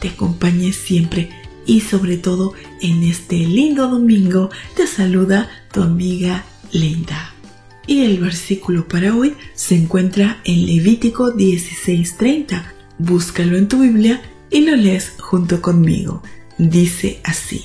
te acompañe siempre y sobre todo en este lindo domingo te saluda tu amiga Linda. Y el versículo para hoy se encuentra en Levítico 16:30. Búscalo en tu Biblia y lo lees junto conmigo. Dice así,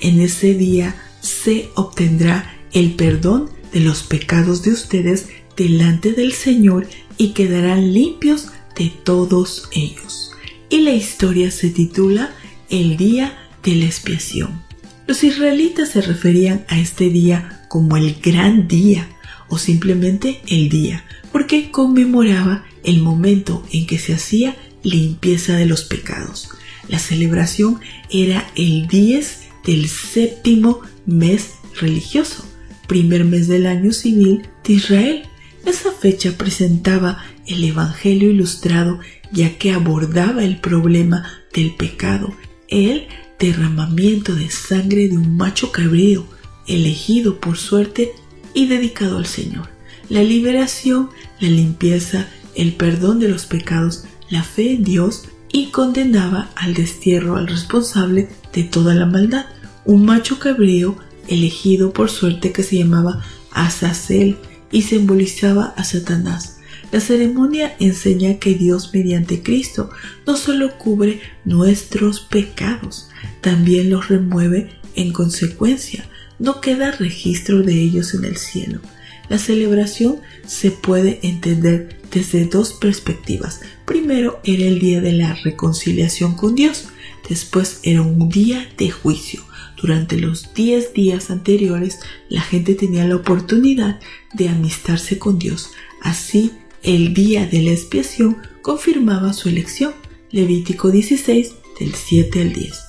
en ese día se obtendrá el perdón de los pecados de ustedes delante del Señor y quedarán limpios de todos ellos. Y la historia se titula El día de la expiación. Los israelitas se referían a este día como el gran día o simplemente el día, porque conmemoraba el momento en que se hacía limpieza de los pecados. La celebración era el 10 del séptimo mes religioso, primer mes del año civil de Israel. Esa fecha presentaba el Evangelio ilustrado ya que abordaba el problema del pecado, el derramamiento de sangre de un macho cabrío elegido por suerte y dedicado al Señor, la liberación, la limpieza, el perdón de los pecados, la fe en Dios y condenaba al destierro al responsable de toda la maldad, un macho cabrío elegido por suerte que se llamaba Azazel y simbolizaba a Satanás. La ceremonia enseña que Dios mediante Cristo no solo cubre nuestros pecados, también los remueve en consecuencia. No queda registro de ellos en el cielo. La celebración se puede entender desde dos perspectivas. Primero era el día de la reconciliación con Dios, después era un día de juicio. Durante los diez días anteriores la gente tenía la oportunidad de amistarse con Dios. Así, el día de la expiación confirmaba su elección. Levítico 16 del 7 al 10.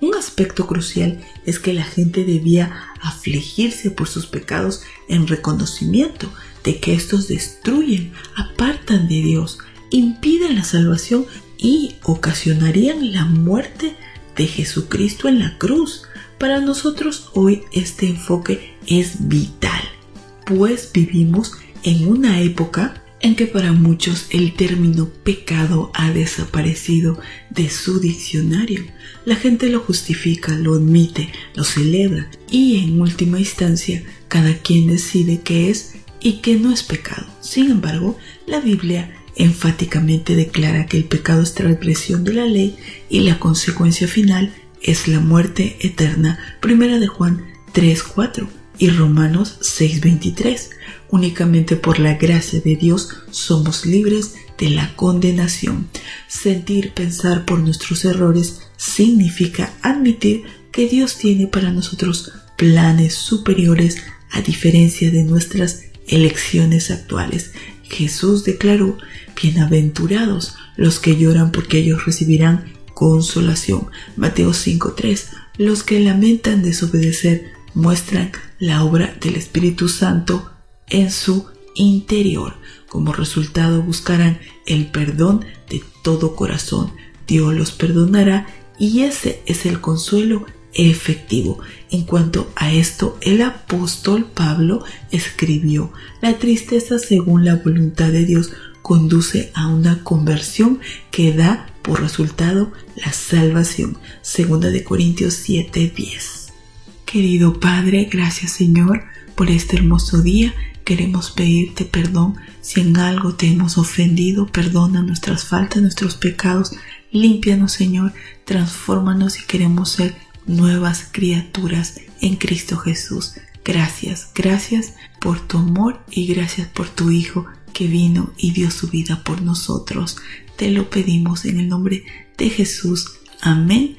Un aspecto crucial es que la gente debía afligirse por sus pecados en reconocimiento de que estos destruyen, apartan de Dios, impiden la salvación y ocasionarían la muerte de Jesucristo en la cruz. Para nosotros hoy este enfoque es vital, pues vivimos en una época en que para muchos el término pecado ha desaparecido de su diccionario. La gente lo justifica, lo admite, lo celebra y en última instancia cada quien decide qué es y qué no es pecado. Sin embargo, la Biblia enfáticamente declara que el pecado es transgresión de la ley y la consecuencia final es la muerte eterna. Primera de Juan 3:4 y Romanos 6:23. Únicamente por la gracia de Dios somos libres de la condenación. Sentir, pensar por nuestros errores significa admitir que Dios tiene para nosotros planes superiores a diferencia de nuestras elecciones actuales. Jesús declaró, bienaventurados los que lloran porque ellos recibirán consolación. Mateo 5.3, los que lamentan desobedecer muestran la obra del Espíritu Santo en su interior. Como resultado buscarán el perdón de todo corazón. Dios los perdonará y ese es el consuelo efectivo. En cuanto a esto, el apóstol Pablo escribió, la tristeza según la voluntad de Dios conduce a una conversión que da por resultado la salvación. Segunda de Corintios 7:10. Querido Padre, gracias Señor por este hermoso día Queremos pedirte perdón si en algo te hemos ofendido, perdona nuestras faltas, nuestros pecados, límpianos Señor, transfórmanos y queremos ser nuevas criaturas en Cristo Jesús. Gracias, gracias por tu amor y gracias por tu Hijo que vino y dio su vida por nosotros. Te lo pedimos en el nombre de Jesús. Amén